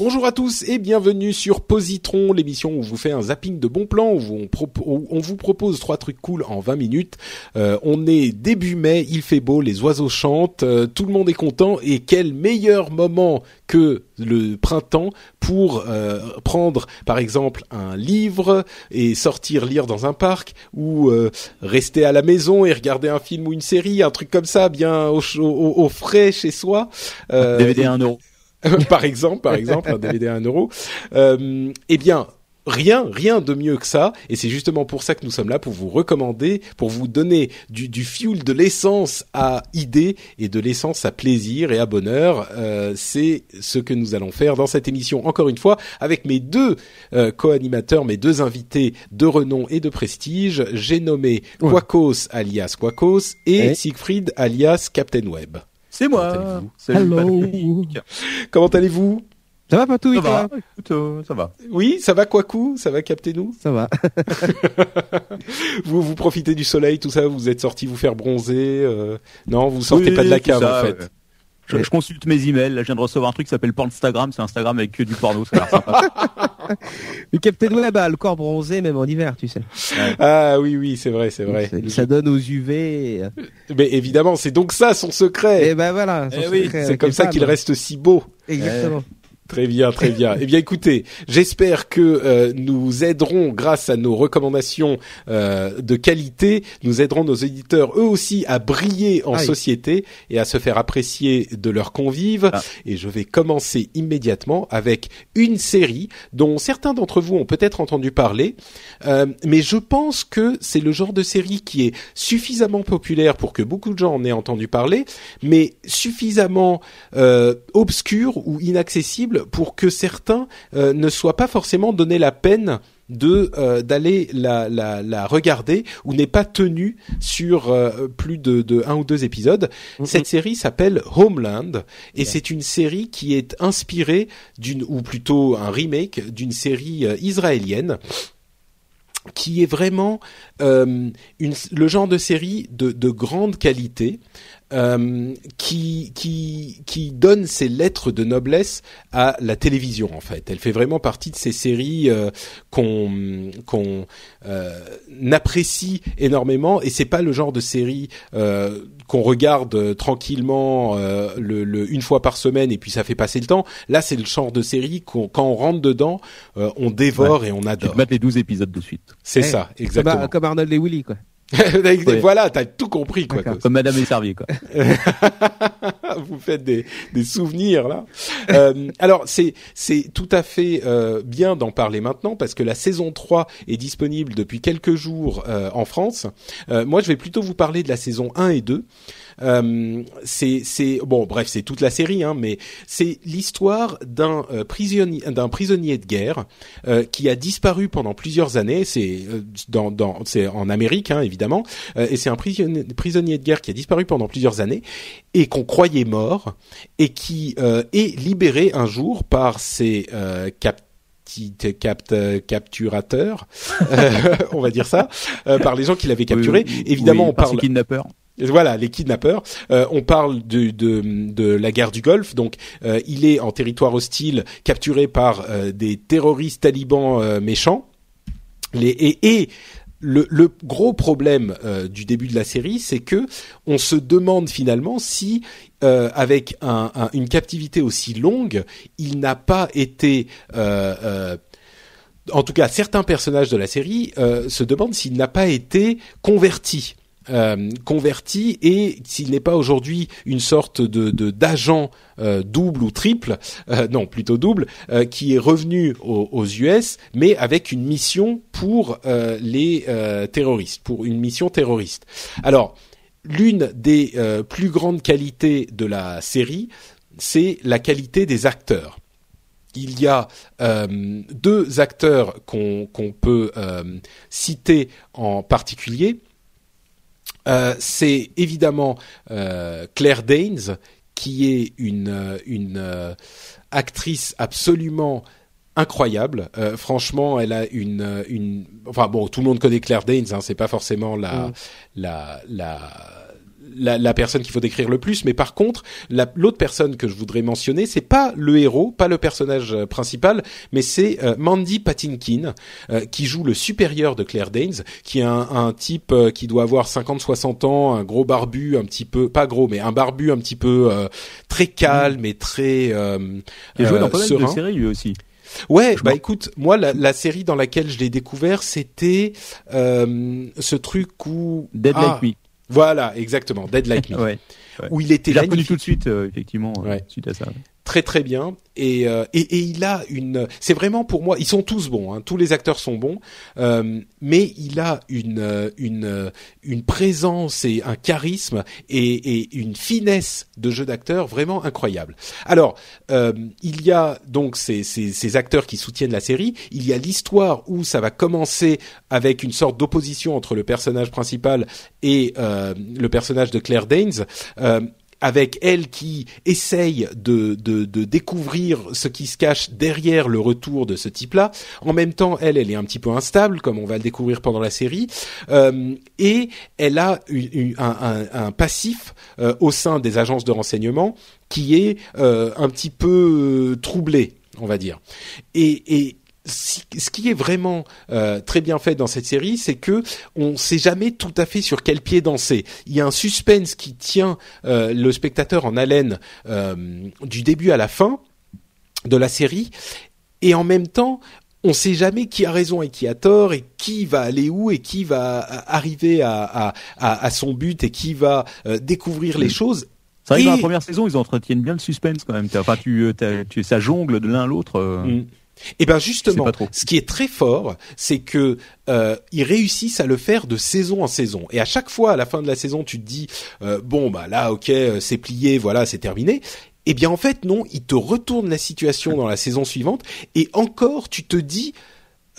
Bonjour à tous et bienvenue sur Positron, l'émission où on vous fait un zapping de bons plans, où on, vous propose trois trucs cool en 20 minutes. Euh, on est début mai, il fait beau, les oiseaux chantent, euh, tout le monde est content et quel meilleur moment que le printemps pour euh, prendre par exemple un livre et sortir lire dans un parc ou euh, rester à la maison et regarder un film ou une série, un truc comme ça, bien au, au, au frais chez soi. Euh, DVD à 1 euro. par exemple, par exemple, un DVD à 1 euro. Euh, eh bien, rien, rien de mieux que ça. Et c'est justement pour ça que nous sommes là, pour vous recommander, pour vous donner du, du fuel, de l'essence à idées et de l'essence à plaisir et à bonheur. Euh, c'est ce que nous allons faire dans cette émission, encore une fois, avec mes deux euh, co-animateurs, mes deux invités de renom et de prestige. J'ai nommé. Quacos alias Quacos et Ouais. Siegfried alias Captain Web. C'est moi. allez-vous Salut, Hello. Comment allez-vous? Ça va pas tout Ça va. Écoute, euh, ça va. Oui, ça va Ça va capter nous Ça va. vous vous profitez du soleil, tout ça, vous êtes sorti vous faire bronzer euh, Non, vous sortez Oui, pas de la cave ça, en fait. ouais. Je, je consulte mes emails. Là, je viens de recevoir un truc qui s'appelle Pornstagram. C'est Instagram avec que du porno. Ça a l'air sympa. Le Captain Web a le corps bronzé même en hiver, tu sais. Ah oui, oui, c'est vrai, c'est vrai. C'est- Ça donne aux UV. et- Mais évidemment, c'est donc ça son secret. Et ben voilà. son Eh oui, c'est avec comme ça qu'il reste si beau. Exactement. Très bien, très bien. eh bien, écoutez, j'espère que euh, nous aiderons, grâce à nos recommandations euh, de qualité, nous aiderons nos éditeurs eux aussi à briller en Aïe. société et à se faire apprécier de leurs convives. Ah. Et je vais commencer immédiatement avec une série dont certains d'entre vous ont peut-être entendu parler, euh, mais je pense que c'est le genre de série qui est suffisamment populaire pour que beaucoup de gens en aient entendu parler, mais suffisamment euh, obscur ou inaccessible pour que certains euh, ne soient pas forcément donné la peine de euh, d'aller la, la, la regarder ou n'est pas tenu sur euh, plus de, de un ou deux épisodes. Cette série s'appelle Homeland et c'est une série qui est inspirée d'une ou plutôt un remake d'une série israélienne qui est vraiment euh, le genre de série de, de grande qualité euh, qui, donne ses lettres de noblesse à la télévision en fait. Elle fait vraiment partie de ces séries euh, qu'on apprécie énormément et c'est pas le genre de série qu'on regarde euh, tranquillement euh, le, le- une fois par semaine et puis ça fait passer le temps. Là, c'est le genre de série qu'on quand on rentre dedans, euh, on dévore et on Tu adore. te mates les 12 épisodes de suite. C'est Eh, ça, Comme, exactement. comme Arnold et Willy, quoi. Voilà, t'as tout compris quoi. Comme Madame est servie, quoi. vous faites des, des souvenirs là. Euh, alors c'est c'est tout à fait euh, bien d'en parler maintenant parce que la saison 3 est disponible depuis quelques jours euh, en France. Euh, moi je vais plutôt vous parler de la saison 1 et 2. Euh, c'est bon bref c'est toute la série hein, mais c'est l'histoire d'un euh, prisonnier d'un prisonnier de guerre euh, qui a disparu pendant plusieurs années. C'est dans dans c'est en Amérique hein, évidemment. Et c'est un prisonnier de guerre qui a disparu pendant plusieurs années et qu'on croyait mort et qui est libéré un jour par ses euh, cap capt, capturateurs, euh, on va dire ça, euh, par les gens qui l'avaient capturé. Oui, Évidemment, oui, on par parle kidnappeurs. voilà, les kidnappeurs. Euh, on parle de, de, de la guerre du Golfe. Donc, euh, il est en territoire hostile, capturé par euh, des terroristes talibans euh, méchants. Les, et, et le, gros problème euh, du début de la série, c'est que on se demande finalement si, euh, avec un, un- une captivité aussi longue, il n'a pas été euh, en tout cas, certains personnages de la série se demandent s'il n'a pas été converti. Euh, converti et s'il n'est pas aujourd'hui une sorte de d'agent euh, double ou triple, euh, non plutôt double, qui est revenu aux, US, mais avec une mission pour les terroristes, pour une mission terroriste. Alors l'une des plus grandes qualités de la série, c'est la qualité des acteurs il y a deux acteurs qu'on peut citer en particulier. Euh, c'est évidemment Claire Danes, qui est une, une actrice absolument incroyable. Euh, franchement, elle a une, une, enfin bon, tout le monde connaît Claire Danes, hein, c'est pas forcément la, mm. la, la la, la, personne qu'il faut décrire le plus, mais par contre, l'autre personne que je voudrais mentionner, c'est pas le héros, pas le personnage euh, principal, mais c'est euh, Mandy Patinkin euh, qui joue le supérieur de Claire Danes, qui est un, un type euh, qui doit avoir 50-60 ans, un gros barbu, un petit peu, pas gros, mais un barbu un petit peu très calme et très. Euh, Il joue dans pas mal de séries lui aussi. Ouais, bah écoute, moi la, la, série dans laquelle je l'ai découvert, c'était ce truc où Dead ah, Like Me. Voilà, exactement, Dead Like Me. ouais, ouais. Où il était là. reconnu tout de suite, euh, effectivement, ouais. suite à ça très très bien. Et, euh, et, et il a une c'est vraiment pour moi ils sont tous bons hein, tous les acteurs sont bons. Euh, mais il a une une une présence et un charisme et, et une finesse de jeu d'acteur vraiment incroyable. Alors euh, il y a donc ces, ces, ces acteurs qui soutiennent la série. Il y a l'histoire où ça va commencer avec une sorte d'opposition entre le personnage principal et euh, le personnage de Claire Danes. Euh, avec elle qui essaye de, de, de, découvrir ce qui se cache derrière le retour de ce type-là. En même temps, elle, elle est un petit peu instable, comme on va le découvrir pendant la série, euh, et elle a un, un, un, passif euh, au sein des agences de renseignement qui est euh, un petit peu troublé, on va dire. Et, et ce qui est vraiment euh, très bien fait dans cette série, c'est que on sait jamais tout à fait sur quel pied danser. Il y a un suspense qui tient euh, le spectateur en haleine euh, du début à la fin de la série, et en même temps, on sait jamais qui a raison et qui a tort et qui va aller où et qui va arriver à, à, à, à son but et qui va découvrir les choses. C'est vrai et... que dans la première saison, ils entretiennent bien le suspense quand même. Enfin, tu, tu, ça jongle de l'un à l'autre. Mm. Et eh ben justement, ce qui est très fort, c'est que euh, ils réussissent à le faire de saison en saison. Et à chaque fois, à la fin de la saison, tu te dis euh, bon bah là, ok, euh, c'est plié, voilà, c'est terminé. Eh bien en fait non, ils te retournent la situation dans la saison suivante et encore tu te dis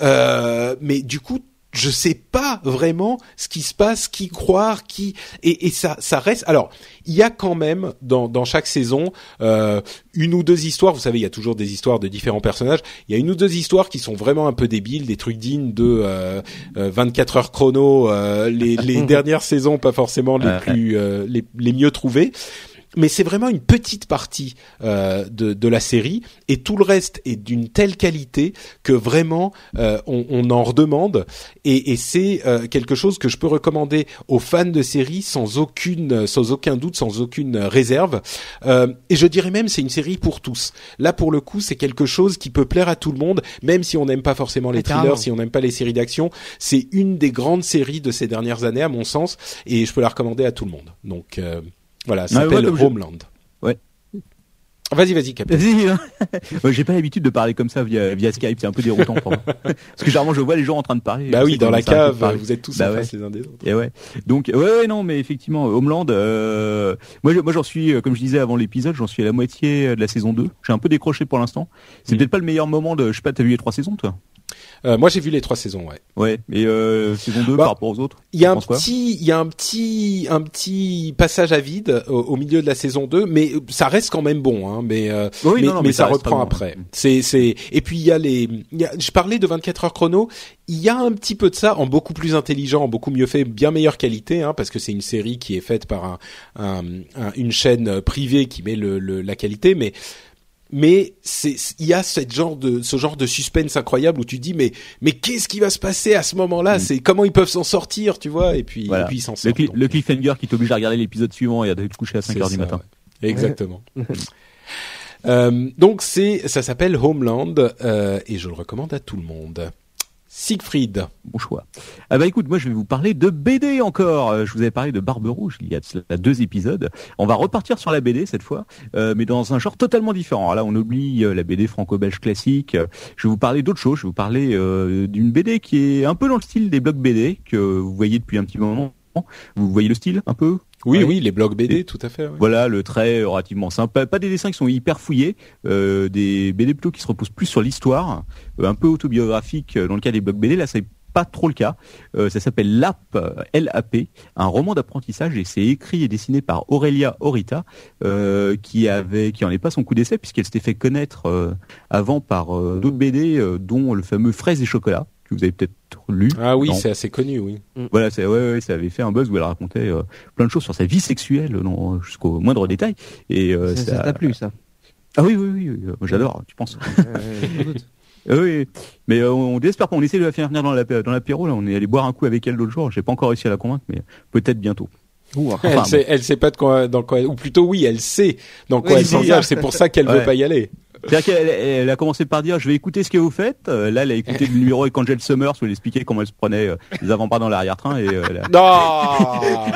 euh, mais du coup je sais pas vraiment ce qui se passe, qui croire, qui et, et ça ça reste. Alors il y a quand même dans dans chaque saison euh, une ou deux histoires. Vous savez, il y a toujours des histoires de différents personnages. Il y a une ou deux histoires qui sont vraiment un peu débiles, des trucs dignes de euh, 24 heures chrono, euh, les, les dernières saisons pas forcément les plus euh, les, les mieux trouvées mais c'est vraiment une petite partie euh, de, de, la série et tout le reste est d'une telle qualité que vraiment euh, on, on, en redemande. Et, et c'est euh, quelque chose que je peux recommander aux fans de série sans aucune sans aucun doute sans aucune réserve. Euh, et je dirais même c'est une série pour tous. Là pour le coup c'est quelque chose qui peut plaire à tout le monde même si on n'aime pas forcément les thrillers si on n'aime pas les séries d'action. C'est une des grandes séries de ces dernières années à mon sens et je peux la recommander à tout le monde. Donc euh, voilà, ça s'appelle ouais, Homeland. Ouais. Vas-y, vas-y, Cap. Vas-y. Hein. J'ai pas l'habitude de parler comme ça via, via Skype, c'est un peu déroutant pour moi. Parce que généralement, je vois les gens en train de parler. Bah oui, dans la cave, vous êtes tous bah en ouais. face les uns des autres. Et ouais. Donc, ouais, ouais, non, mais effectivement, Homeland, euh, moi, moi, j'en suis, euh, comme je disais avant l'épisode, j'en suis à la moitié de la saison 2. J'ai un peu décroché pour l'instant. C'est mmh. peut-être pas le meilleur moment de, je sais pas, t'as vu les trois saisons, toi? Euh, moi, j'ai vu les trois saisons, ouais. Ouais. Et euh, saison 2 bah, par rapport aux autres. Il y a un petit, il y a un petit, un petit passage à vide au, au, milieu de la saison 2, mais ça reste quand même bon, hein. Mais euh, oui, mais, non, non, mais, mais, ça, ça reprend bon. après. C'est, c'est. Et puis il y a les. Il y a, je parlais de 24 heures chrono. Il y a un petit peu de ça en beaucoup plus intelligent, en beaucoup mieux fait, bien meilleure qualité, hein, parce que c'est une série qui est faite par un, un, un, une chaîne privée qui met le, le la qualité, mais mais il y a cette genre de ce genre de suspense incroyable où tu dis mais mais qu'est-ce qui va se passer à ce moment-là? Mm. c'est comment ils peuvent s'en sortir tu vois? Et puis voilà. et puis ils s'en sortent le, le cliffhanger qui t'oblige à regarder l'épisode suivant et à te coucher à 5 heures du matin. ouais. exactement. Euh, donc c'est ça s'appelle Homeland euh, et je le recommande à tout le monde Siegfried. Bon choix. Ah bah écoute, moi je vais vous parler de BD encore. Euh, Je vous avais parlé de Barbe Rouge il y a deux épisodes. On va repartir sur la BD cette fois, euh, mais dans un genre totalement différent. Alors là, on oublie euh, la BD franco-belge classique. Je vais vous parler d'autre chose. Je vais vous parler d'une BD qui est un peu dans le style des blocs BD que vous voyez depuis un petit moment. Vous voyez le style un peu? Oui, oui, les blogs BD, tout à fait. Voilà, le trait relativement simple. Pas des dessins qui sont hyper fouillés, euh, des BD plutôt qui se reposent plus sur l'histoire, euh, un peu autobiographique euh, dans le cas des blogs BD. Là, c'est pas trop le cas. Euh, ça s'appelle LAP, L-A-P, un roman d'apprentissage et c'est écrit et dessiné par Aurelia Orita, euh, qui avait, qui en est pas son coup d'essai puisqu'elle s'était fait connaître euh, avant par d'autres BD, euh, dont le fameux Fraises et chocolat que vous avez peut-être lu. Ah oui, c'est assez connu, oui. Voilà, c'est ouais, ouais, ça avait fait un buzz où elle racontait euh, plein de choses sur sa vie sexuelle, non, jusqu'au moindre détail. Et euh, Ça ça t'a plu, ça Ah oui, oui, oui, oui, euh, moi, j'adore. Tu penses Euh. Euh, Oui, mais euh, on désespère pas. On essaie de la faire venir dans la dans l'apéro. Là, on est allé boire un coup avec elle l'autre jour. J'ai pas encore réussi à la convaincre, mais peut-être bientôt. Enfin, elle, bon. sait, elle sait pas de quoi, dans quoi, ou plutôt oui, elle sait dans quoi Oui, elle c'est s'engage. C'est pour ça qu'elle Ouais. veut pas y aller. C'est-à-dire qu'elle elle a commencé par dire je vais écouter ce que vous faites. Euh, là, elle a écouté le numéro avec Angel Summers où elle expliquait comment elle se prenait euh, les avant-bras dans l'arrière-train et euh, elle a- Non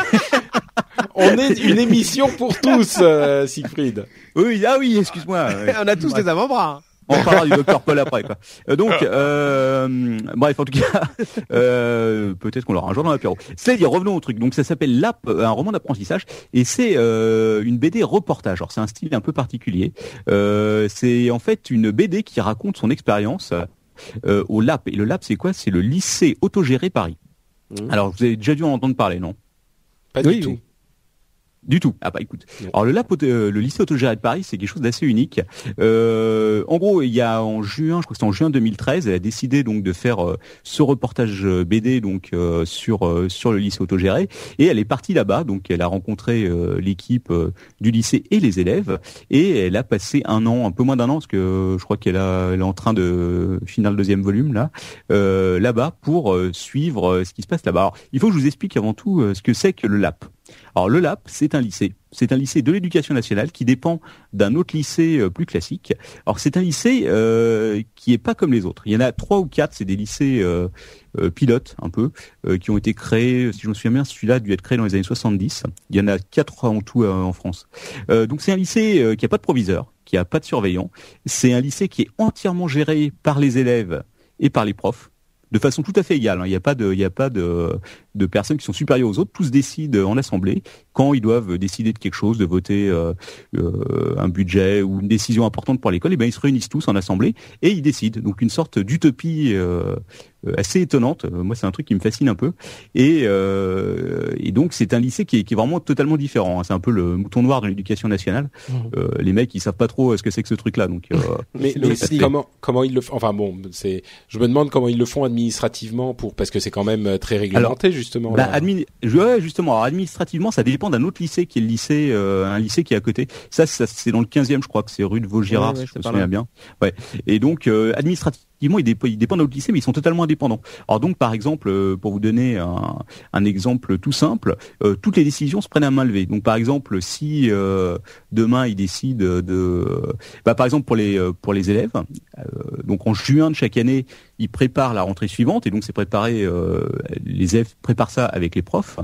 On est une émission pour tous, euh, Siegfried. Oui, ah oui, excuse-moi. On a tous des avant-bras. On parlera du docteur Paul après. Quoi. Euh, donc, euh, bref, en tout cas, euh, peut-être qu'on l'aura un jour dans l'apéro. C'est-à-dire, revenons au truc. Donc, ça s'appelle Lap, un roman d'apprentissage, et c'est euh, une BD reportage. Alors, c'est un style un peu particulier. Euh, c'est en fait une BD qui raconte son expérience euh, au LAP. Et le LAP, c'est quoi? C'est le lycée autogéré Paris. Mmh. Alors, vous avez déjà dû en entendre parler, non? Pas Oui, du tout. oui. Du tout. Ah bah écoute. Alors le euh, le lycée autogéré de Paris, c'est quelque chose d'assez unique. Euh, en gros, il y a en juin, je crois que c'était en juin 2013, elle a décidé donc de faire euh, ce reportage BD donc euh, sur euh, sur le lycée autogéré et elle est partie là-bas. Donc elle a rencontré euh, l'équipe euh, du lycée et les élèves et elle a passé un an, un peu moins d'un an parce que je crois qu'elle a elle est en train de finir le deuxième volume là euh, là-bas pour suivre ce qui se passe là-bas. Alors, il faut que je vous explique avant tout ce que c'est que le LAP. Alors le LAP, c'est un lycée. C'est un lycée de l'éducation nationale qui dépend d'un autre lycée euh, plus classique. Alors c'est un lycée euh, qui est pas comme les autres. Il y en a trois ou quatre, c'est des lycées euh, pilotes un peu, qui ont été créés, si je me souviens bien, celui-là a dû être créé dans les années 70. Il y en a quatre en tout en France. Donc c'est un lycée qui a pas de proviseur, qui a pas de surveillant. C'est un lycée qui est entièrement géré par les élèves et par les profs de façon tout à fait égale. hein. Il n'y a pas de, il a pas de, personnes qui sont supérieures aux autres. Tous décident en assemblée quand ils doivent décider de quelque chose, de voter euh, euh, un budget ou une décision importante pour l'école. Et ben ils se réunissent tous en assemblée et ils décident. Donc une sorte d'utopie euh, assez étonnante. Euh, Moi, c'est un truc qui me fascine un peu. Et, euh, et donc c'est un lycée qui est, qui est vraiment totalement différent. hein. C'est un peu le mouton noir de l'éducation nationale. Euh, les mecs, ils savent pas trop euh, ce que c'est que ce truc-là. Donc euh, Mais, mais comment comment ils le font Enfin bon, c'est. Je me demande comment ils le font administrativement pour parce que c'est quand même euh, très réglementé justement. Bah, là. admi- je- ouais, justement, alors, administrativement, ça dépend d'un autre lycée qui est le lycée, euh, un lycée qui est à côté. Ça, ça c'est dans le 15e, je crois que c'est rue de Vaugirard, Ouais, ouais, si je me souviens bien. Ouais. Et donc, euh, administrativement, ils, dép- ils dépendent mais ils sont totalement indépendants. Alors donc, par exemple, euh, pour vous donner un, un exemple tout simple, euh, toutes les décisions se prennent à main levée. Donc, par exemple, si euh, demain ils décident de, bah, par exemple pour les euh, pour les élèves, euh, donc en juin de chaque année, ils préparent la rentrée suivante, et donc c'est préparé, euh, les élèves préparent ça avec les profs.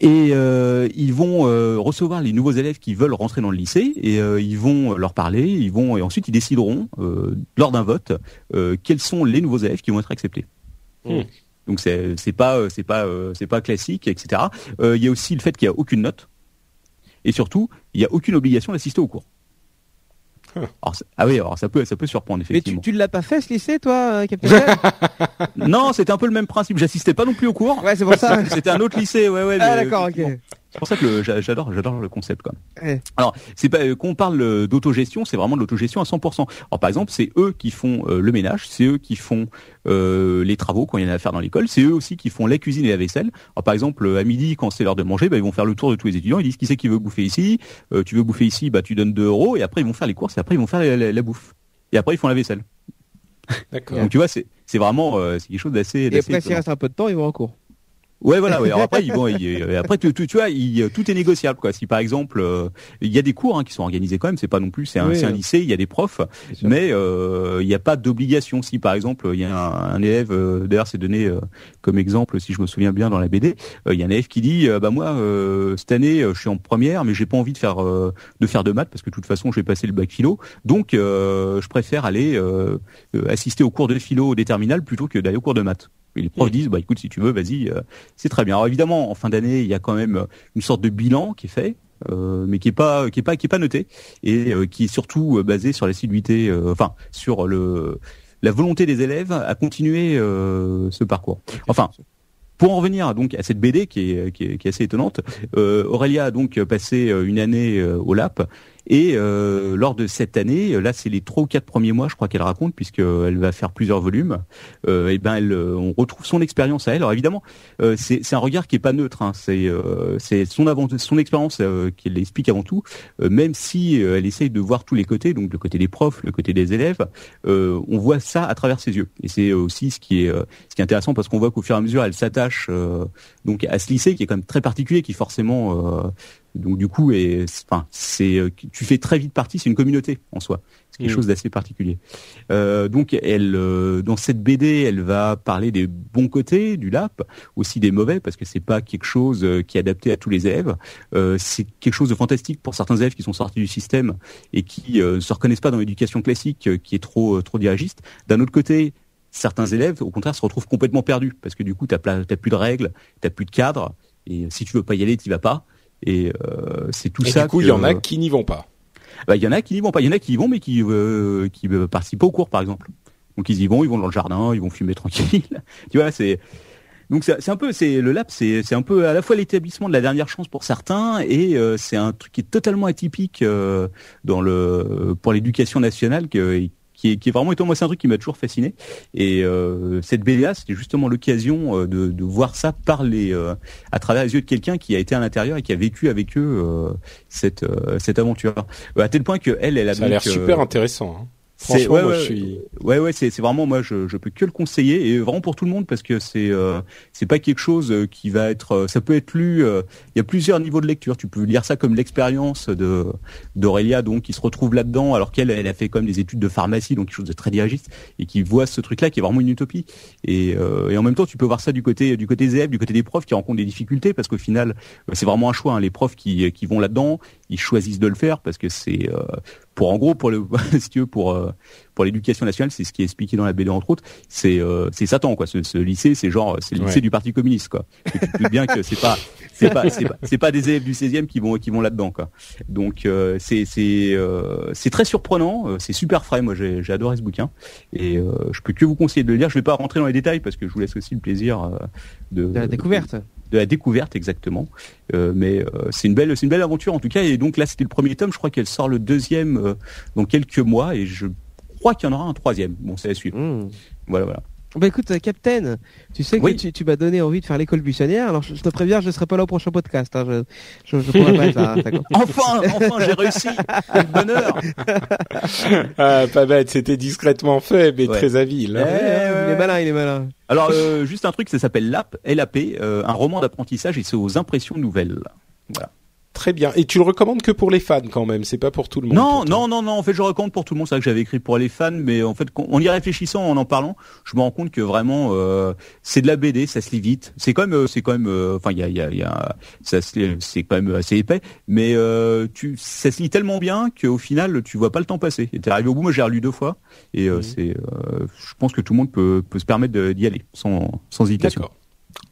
Et euh, ils vont euh, recevoir les nouveaux élèves qui veulent rentrer dans le lycée et euh, ils vont leur parler, ils vont et ensuite ils décideront euh, lors d'un vote euh, quels sont les nouveaux élèves qui vont être acceptés. Hmm. Donc c'est c'est pas c'est pas c'est pas classique etc. Euh, Il y a aussi le fait qu'il y a aucune note et surtout il y a aucune obligation d'assister au cours. Alors, ah oui alors ça peut ça peut surprendre Mais tu, effectivement. tu ne l'as pas fait ce lycée, toi, euh, Captain Web non c'était un peu le même principe. J'assistais pas non plus au cours. Ouais, c'est pour ça. C'était un autre lycée ouais ouais. Ah d'accord, ok. C'est pour ça que j'adore, j'adore le concept quoi. Ouais. Alors, c'est pas euh, quand on parle euh, d'autogestion, c'est vraiment de l'autogestion à 100%. Alors par exemple, c'est eux qui font euh, le ménage, c'est eux qui font euh, les travaux quand il y en a à faire dans l'école, c'est eux aussi qui font la cuisine et la vaisselle. Alors par exemple, à midi quand c'est l'heure de manger, bah, ils vont faire le tour de tous les étudiants, ils disent qui c'est qui veut bouffer ici, Euh, tu veux bouffer ici, bah tu donnes 2 euros et après ils vont faire les courses et après ils vont faire la, la- la bouffe. Et après ils font la vaisselle. D'accord. Donc tu vois, c'est vraiment euh, c'est quelque chose d'assez Et après, s'il reste un peu de temps, ils vont en cours. Ouais, voilà. Ouais. Alors après, ils vont, ils- euh, après, tu, tu, tu vois, il- tout est négociable, quoi. Si par exemple, euh, il y a des cours hein, qui sont organisés quand même, c'est pas non plus, c'est un, Oui, c'est un euh. lycée, il y a des profs, mais euh, il n'y a pas d'obligation. Si par exemple, il y a un, un élève, euh, d'ailleurs, c'est donné euh, comme exemple, si je me souviens bien dans la BD, euh, il y a un élève qui dit, euh, bah moi, euh, cette année, euh, je suis en première, mais j'ai pas envie de faire euh, de faire de maths parce que de toute façon, je vais passer le bac philo, donc euh, je préfère aller euh, euh, assister au cours de philo des terminales plutôt que d'aller au cours de maths. Et les profs disent, bah écoute, si tu veux, vas-y, euh, c'est très bien. Alors évidemment, en fin d'année, il y a quand même euh, une sorte de bilan qui est fait, euh, mais qui est pas, qui est pas, qui est pas noté et euh, qui est surtout basé sur l'assiduité, euh, enfin sur le la volonté des élèves à continuer euh, ce parcours. Enfin, pour en revenir donc à cette BD qui est, qui est, qui est assez étonnante, euh, Aurélia a donc passé une année au LAP et euh, lors de cette année, euh, là c'est les trois ou quatre premiers mois, je crois qu'elle raconte puisque elle va faire plusieurs volumes. Euh, et ben elle, euh, on retrouve son expérience à elle. Alors évidemment, euh, c'est un regard qui est pas neutre. Hein. C'est euh, son son expérience euh, qu'elle explique avant tout. Euh, même si euh, elle essaye de voir tous les côtés, donc le côté des profs, le côté des élèves, euh, on voit ça à travers ses yeux. Et c'est aussi ce qui est euh, ce qui est intéressant parce qu'on voit qu'au fur et à mesure, elle s'attache euh, donc à ce lycée qui est quand même très particulier, qui forcément euh, donc du coup est enfin c'est euh, tu fais très vite partie, c'est une communauté en soi. C'est quelque Mm. chose d'assez particulier. Euh, donc elle euh, dans cette BD, elle va parler des bons côtés du LAP, aussi des mauvais parce que c'est pas quelque chose qui est adapté à tous les élèves. Euh, c'est quelque chose de fantastique pour certains élèves qui sont sortis du système et qui ne se reconnaissent pas dans l'éducation classique qui est trop trop dirigiste. D'un autre côté, certains élèves au contraire se retrouvent complètement perdus parce que du coup pla- t'as plus de règles, t'as plus de cadre et si tu veux pas y aller, t'y vas pas. Et euh, c'est tout Et ça. du coup, il que- y en a qui n'y vont pas. bah, il y en a qui n'y vont pas. Il y en a qui y vont, mais qui euh, qui euh, participent pas au cours, par exemple. Donc ils y vont, ils vont dans le jardin, ils vont fumer tranquille. tu vois, c'est donc c'est un peu c'est le lab, c'est c'est un peu à la fois l'établissement de la dernière chance pour certains et euh, c'est un truc qui est totalement atypique euh, dans le pour l'éducation nationale que qui est, qui est vraiment étonnant. Moi, c'est un truc qui m'a toujours fasciné. Et euh, cette BDA, c'était justement l'occasion euh, de, de voir ça par les, euh, à travers les yeux de quelqu'un qui a été à l'intérieur et qui a vécu avec eux euh, cette, euh, cette aventure. À tel point que elle, elle a Ça a l'air super intéressant. hein. C'est ouais, moi, ouais, je suis. ouais ouais c'est c'est vraiment moi je je peux que le conseiller et vraiment pour tout le monde parce que c'est euh, c'est pas quelque chose euh, qui va être euh, ça peut être lu euh, il y a plusieurs niveaux de lecture tu peux lire ça comme l'expérience de d'Aurélia donc qui se retrouve là-dedans alors qu'elle elle a fait comme des études de pharmacie donc quelque chose de très dirigiste et qui voit ce truc là qui est vraiment une utopie et euh, et en même temps tu peux voir ça du côté du côté des élèves du côté des profs qui rencontrent des difficultés parce qu'au final euh, c'est vraiment un choix hein. les profs qui qui vont là-dedans ils choisissent de le faire parce que c'est euh, pour en gros pour le si tu veux pour euh, pour l'éducation nationale, c'est ce qui est expliqué dans la BD entre autres, c'est euh, c'est Satan quoi. Ce, ce lycée, c'est genre c'est le lycée Ouais. du Parti communiste quoi. Et tu te bien que c'est pas c'est pas c'est pas, c'est pas des élèves du 16e qui vont qui vont là-dedans quoi. Donc euh, c'est c'est euh, c'est très surprenant, euh, c'est super frais. Moi j'ai j'ai adoré ce bouquin et euh, je peux que vous conseiller de le lire. Je vais pas rentrer dans les détails parce que je vous laisse aussi le plaisir euh, de De la découverte. de la découverte exactement. Euh, mais euh, c'est une belle, c'est une belle aventure en tout cas. Et donc là, c'était le premier tome. Je crois qu'elle sort le deuxième euh, dans quelques mois, et je crois qu'il y en aura un troisième. Bon, c'est à suivre. Mmh. Voilà, voilà. Bah écoute, euh, Captain, tu sais que Oui. tu, tu m'as donné envie de faire l'école buissonnière. Alors je, je te préviens, je ne serai pas là au prochain podcast. Hein. Je, je, je pourrai pas être là. hein. Enfin, enfin, j'ai réussi. Quel bonheur. Ah, pas bête, c'était discrètement fait, mais Ouais. très habile. hein. Ouais, ouais, il est malin, il est malin. Alors, euh, juste un truc, ça s'appelle LAP, LAP, euh, un roman d'apprentissage et c'est aux impressions nouvelles. Très bien. Et tu le recommandes que pour les fans quand même, c'est pas pour tout le monde. Non, non, non, non. En fait, je recommande pour tout le monde. C'est vrai que j'avais écrit pour les fans, mais en fait, en y réfléchissant, en en parlant, je me rends compte que vraiment, euh, c'est de la BD, ça se lit vite. C'est quand même, euh, c'est quand même, euh, enfin, il y a, il y a, il y a, ça se lit- c'est quand même assez épais, mais euh, tu, ça se lit tellement bien qu'au final, tu vois pas le temps passer. Et t'es arrivé au bout. Moi, j'ai relu deux fois, et Mhm. c'est, je pense que tout le monde peut, peut se permettre d'y aller sans, sans hésitation. D'accord.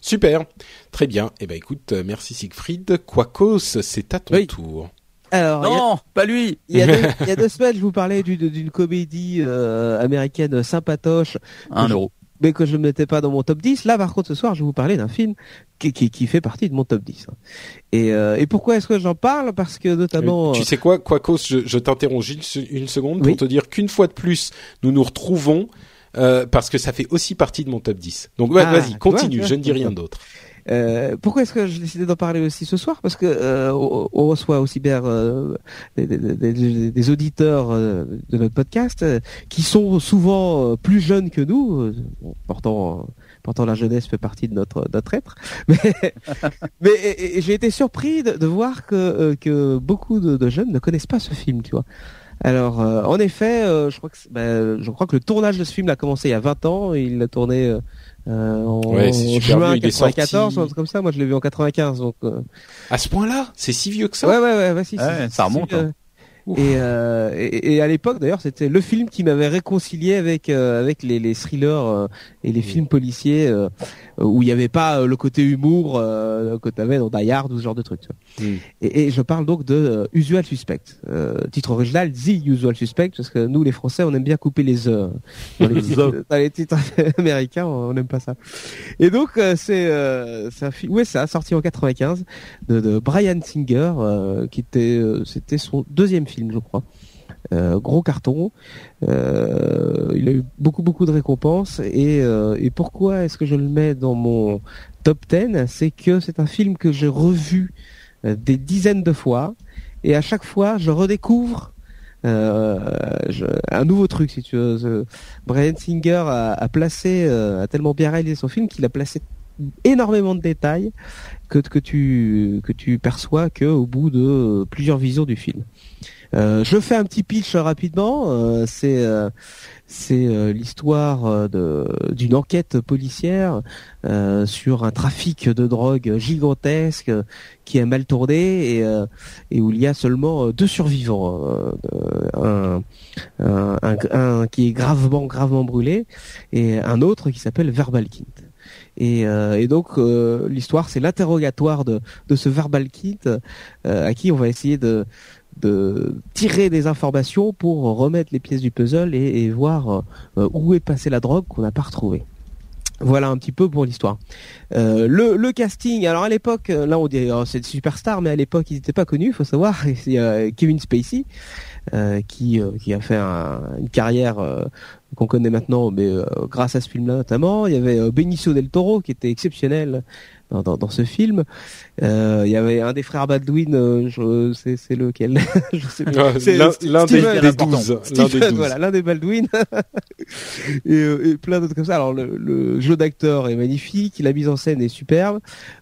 Super. Très bien. Eh ben écoute, euh, merci Siegfried. Quacos, c'est à ton Oui. tour. Alors, a- Non, pas lui. il y, a deux, il y a deux semaines, je vous parlais d'une comédie euh, américaine sympatoche, Un Je- euro. mais que je ne mettais pas dans mon top 10. Là, par contre, ce soir, je vais vous parler d'un film qui, qui, qui fait partie de mon top 10. hein. Et, euh, et pourquoi est-ce que j'en parle? Parce que notamment... Tu sais quoi, Quacos, je, je t'interromps une seconde pour Oui. te dire qu'une fois de plus, nous nous retrouvons euh, parce que ça fait aussi partie de mon top 10. Donc ouais, Ah, vas-y, continue, je ne dis rien d'autre. Euh, pourquoi est-ce que j'ai décidé d'en parler aussi ce soir? Parce que euh, on, reçoit aussi bien euh, des, des- des- des auditeurs euh, de notre podcast euh, qui sont souvent plus jeunes que nous, pourtant Pourtant, la jeunesse fait partie de notre notre être. Mais, mais j'ai été surpris de, de voir que que beaucoup de, de, jeunes ne connaissent pas ce film, tu vois. Alors, euh, en effet, euh, je crois que ben, je crois que le tournage de ce film a commencé il y a 20 ans. Il l'a tourné en ouais, juin 94, sorti... comme ça. Moi, je l'ai vu en 95. Donc, à ce point-là, c'est si vieux que ça? Ouais, ouais, ouais, ouais si, ouais ça remonte. Hein. Et, euh, et, et, à l'époque, d'ailleurs, c'était le film qui m'avait réconcilié avec euh, avec les, les thrillers euh, et les films policiers euh, où il n'y avait pas le côté humour que tu avais dans Die Hard ou ce genre de trucs. Mm. Et, et, je parle donc de Usual Suspect, titre original The Usual Suspect, parce que nous, les Français, on aime bien couper les œufs dans les titres, dans les titres américains, on n'aime pas ça. Et donc, c'est c'est un film, ouais, ça sorti en 95 de, de Brian Singer, qui était c'était son deuxième film je crois. Euh, gros carton. Euh, il a eu beaucoup beaucoup de récompenses et, euh, et pourquoi est-ce que je le mets dans mon top 10 C'est que c'est un film que j'ai revu des dizaines de fois et à chaque fois je redécouvre un nouveau truc si tu veux. Brian Singer a, a placé, a tellement bien réalisé son film qu'il a placé énormément de détails que, que tu que tu perçois que au bout de plusieurs visions du film. Euh, je fais un petit pitch rapidement. Euh, c'est euh, c'est l'histoire d'une enquête policière sur un trafic de drogue gigantesque qui est mal tourné et, et où il y a seulement deux survivants, un, un, un, qui est gravement gravement brûlé et un autre qui s'appelle Verbal Et, et, donc l'histoire, c'est l'interrogatoire de, de ce verbal kit à qui on va essayer de, de tirer des informations pour remettre les pièces du puzzle et, voir euh, où est passée la drogue qu'on n'a pas retrouvée. Voilà un petit peu pour l'histoire. Euh, le, le, casting, alors à l'époque, euh, là on dit oh, c'est des superstars, mais à l'époque ils n'étaient pas connus, il faut savoir. C'est Kevin Spacey qui qui a fait une carrière qu'on connaît maintenant, mais grâce à ce film-là notamment. Il y avait Benicio del Toro qui était exceptionnel dans, dans, ce film. Euh, il y avait un des frères Baldwin, euh, c'est lequel? Je sais L'un des, des douze. voilà, l'un des Baldwin. et, euh, et, plein d'autres comme ça. Alors le, le jeu d'acteur est magnifique, la mise en scène est superbe.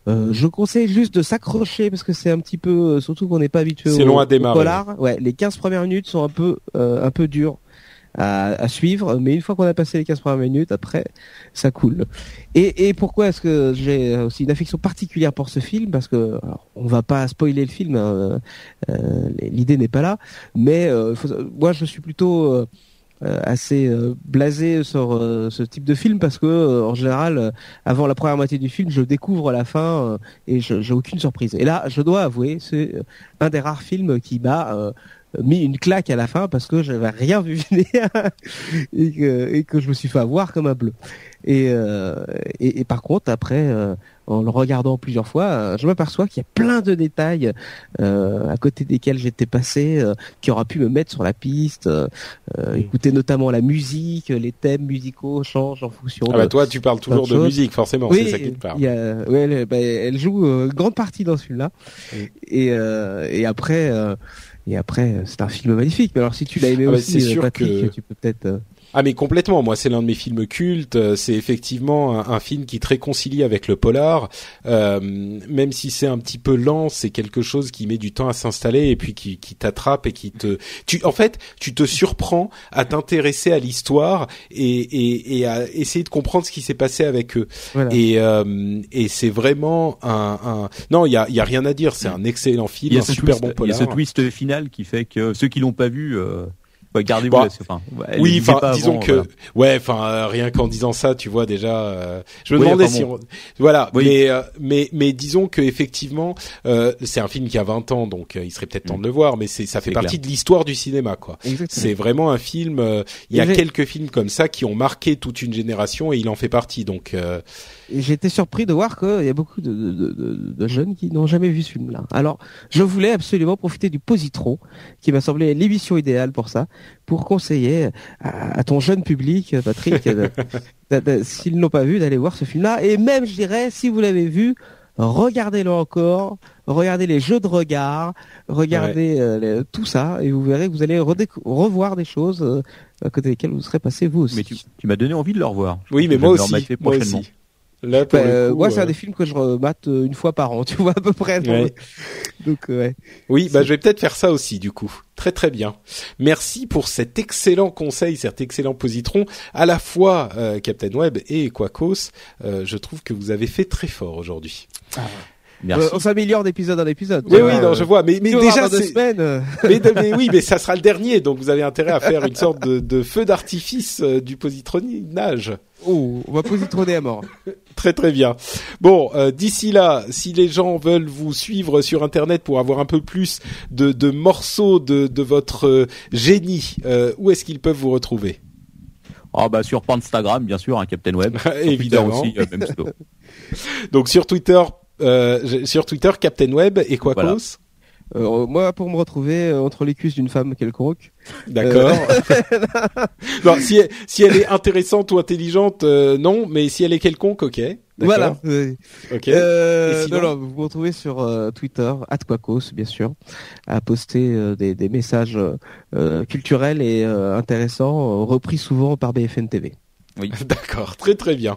Euh, je conseille juste de s'accrocher parce que c'est un petit peu, surtout qu'on n'est pas habitué au, long à démarrer. polar. Ouais, les 15 premières minutes sont un peu un peu dures à, à, suivre, mais une fois qu'on a passé les 15 premières minutes, après, ça coule. Et, et pourquoi est-ce que j'ai aussi une affection particulière pour ce film? Parce que alors, on va pas spoiler le film, hein, euh, l'idée n'est pas là, mais euh, moi je suis plutôt euh, assez blasé sur ce type de film parce que en général avant la première moitié du film je découvre la fin et j'ai aucune surprise et là je dois avouer c'est un des rares films qui m'a mis une claque à la fin parce que j'avais rien vu venir et, que, et que je me suis fait avoir comme un bleu. Et, euh, et, et, par contre, après, euh, en le regardant plusieurs fois, euh, je m'aperçois qu'il y a plein de détails euh, à côté desquels j'étais passé, euh, qui aura pu me mettre sur la piste. écouter notamment la musique, les thèmes musicaux changent en fonction. Ah bah toi, tu parles toujours de, musique, forcément. c'est ça qui te parle. Y a, ouais, elle, bah, elle joue une grande partie dans celui-là. Et, et après. Et après, c'est un film magnifique. Mais alors, si tu l'as aimé ah bah, aussi, sûr Patrick, tu peux peut-être. Ah mais complètement, moi c'est l'un de mes films cultes, euh, c'est effectivement un, film qui te réconcilie avec le polar, euh, même si c'est un petit peu lent, c'est quelque chose qui met du temps à s'installer et puis qui, qui t'attrape et qui te... Tu, en fait, tu te surprends à t'intéresser à l'histoire et, et, et, à essayer de comprendre ce qui s'est passé avec eux. Et, euh, et c'est vraiment un, un... Non, il y a, y a rien à dire, c'est un excellent film, un super bon polar. Il y a ce twist final qui fait que ceux qui l'ont pas vu... Euh bah, gardez-vous bah, enfin, oui enfin disons que ouais enfin euh, rien qu'en disant ça tu vois déjà euh, je me demandais si on... voilà mais euh, mais mais disons que effectivement c'est un film qui a 20 ans donc il serait peut-être temps de le voir mais c'est ça fait partie de l'histoire du cinéma quoi. C'est vraiment un film il y a quelques films comme ça qui ont marqué toute une génération et il en fait partie donc été surpris de voir qu'il y a beaucoup de, de, de, de jeunes qui n'ont jamais vu ce film-là. Alors, je voulais absolument profiter du Positron, qui m'a semblé l'émission idéale pour ça, pour conseiller à, ton jeune public, Patrick, s'ils n'ont pas vu, d'aller voir ce film-là. Et même, je dirais, si vous l'avez vu, regardez-le encore, regardez les jeux de regard, regardez euh, tout ça, et vous verrez que vous allez revoir des choses euh, à côté desquelles vous serez passé vous aussi. Mais tu, tu m'as donné envie de le revoir. oui, mais moi aussi, moi aussi. Là, pour Bah, le euh, coup, moi, c'est euh, un des films que je remate euh, une fois par an, tu vois à peu près. donc- Ouais. Donc euh, ouais. Oui, bah je vais peut-être faire ça aussi du coup. Très très bien. Merci pour cet excellent conseil, cet excellent positron. À la fois euh, Captain Web et Quacos, euh, je trouve que vous avez fait très fort aujourd'hui. Merci. Euh, on s'améliore d'épisode en épisode. Oui, oui, non, euh, je vois. Mais, mais déjà, deux semaines. euh, Mais, mais oui, mais ça sera le dernier, donc vous avez intérêt à faire une sorte de, de feu d'artifice euh, du positronage. Oh, on va positronner à mort. Très très bien. Bon, euh, d'ici là, si les gens veulent vous suivre sur Internet pour avoir un peu plus de, de morceaux de, de votre euh, génie, euh, où est-ce qu'ils peuvent vous retrouver? Ah bah sur Instagram bien sûr, un Captain Web. Évidemment. aussi, euh, même. Donc sur Twitter, euh, sur Twitter, Captain Web et Quacos. Voilà. Euh, moi, pour me retrouver euh, entre les cuisses d'une femme quelconque. D'accord. non, si elle, si elle est intéressante ou intelligente, euh, non, mais si elle est quelconque, ok. D'accord. Voilà. Euh, Ok. euh, sinon non, non, vous me retrouvez sur euh, Twitter, @quacos, bien sûr, à poster euh, des, des messages euh, culturels et euh, intéressants, euh, repris souvent par BFN TV. D'accord, très très bien.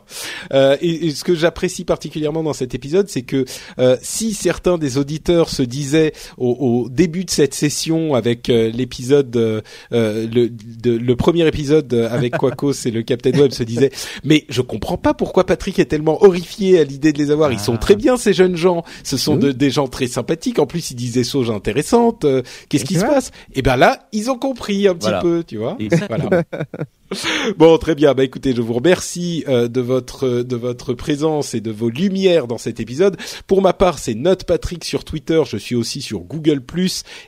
Euh, et, et ce que j'apprécie particulièrement dans cet épisode, c'est que euh, si certains des auditeurs se disaient au, au début de cette session avec euh, l'épisode, euh, euh, le, de- le premier épisode avec Quacos et le Captain Web se disaient, mais je comprends pas pourquoi Patrick est tellement horrifié à l'idée de les avoir. Ils sont Ah. très bien ces jeunes gens. Ce sont Oui. de- des gens très sympathiques. En plus, ils disaient des choses intéressantes. Euh, Qu'est-ce qui se passe? Et ben là, ils ont compris un petit Voilà. peu, tu vois. Voilà. Bon, très bien. Bah écoutez, je vous remercie euh, de votre de votre présence et de vos lumières dans cet épisode. Pour ma part, c'est Note Patrick sur Twitter. Je suis aussi sur Google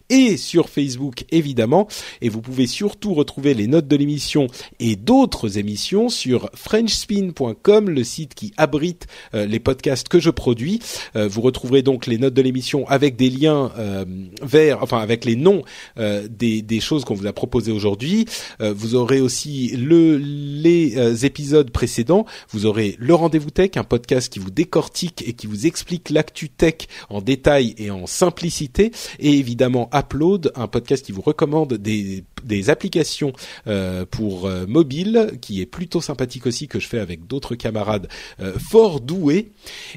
et sur Facebook évidemment. Et vous pouvez surtout retrouver les notes de l'émission et d'autres émissions sur FrenchSpin.com, le site qui abrite euh, les podcasts que je produis. Euh, vous retrouverez donc les notes de l'émission avec des liens euh, vers, enfin avec les noms euh, des des choses qu'on vous a proposées aujourd'hui. Euh, vous aurez aussi le, les euh, épisodes précédents. Vous aurez le rendez-vous tech, un podcast qui vous décortique et qui vous explique l'actu tech en détail et en simplicité. Et évidemment Upload, un podcast qui vous recommande des, applications euh, pour euh, mobile, qui est plutôt sympathique aussi que je fais avec d'autres camarades fort doués.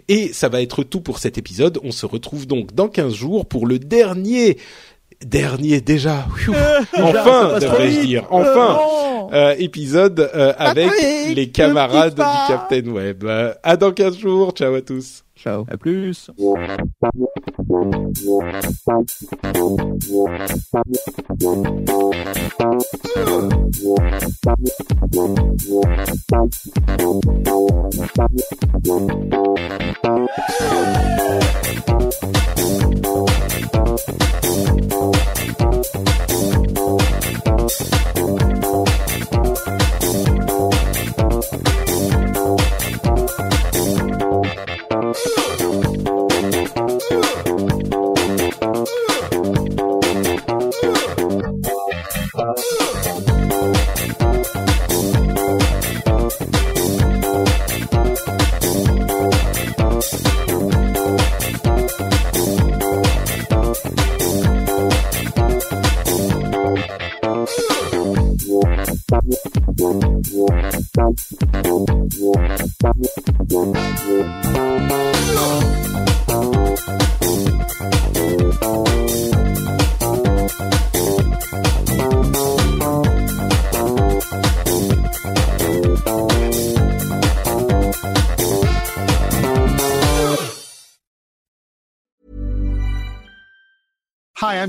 Et ça va être tout pour cet épisode. On se retrouve donc dans 15 jours pour le dernier dernier déjà, Pfiou. enfin devrais-je dire, enfin euh, épisode euh, avec Patrick, les camarades du. Captain Web. Euh, à dans 15 jours, ciao à tous. Ciao. À plus. Thank you.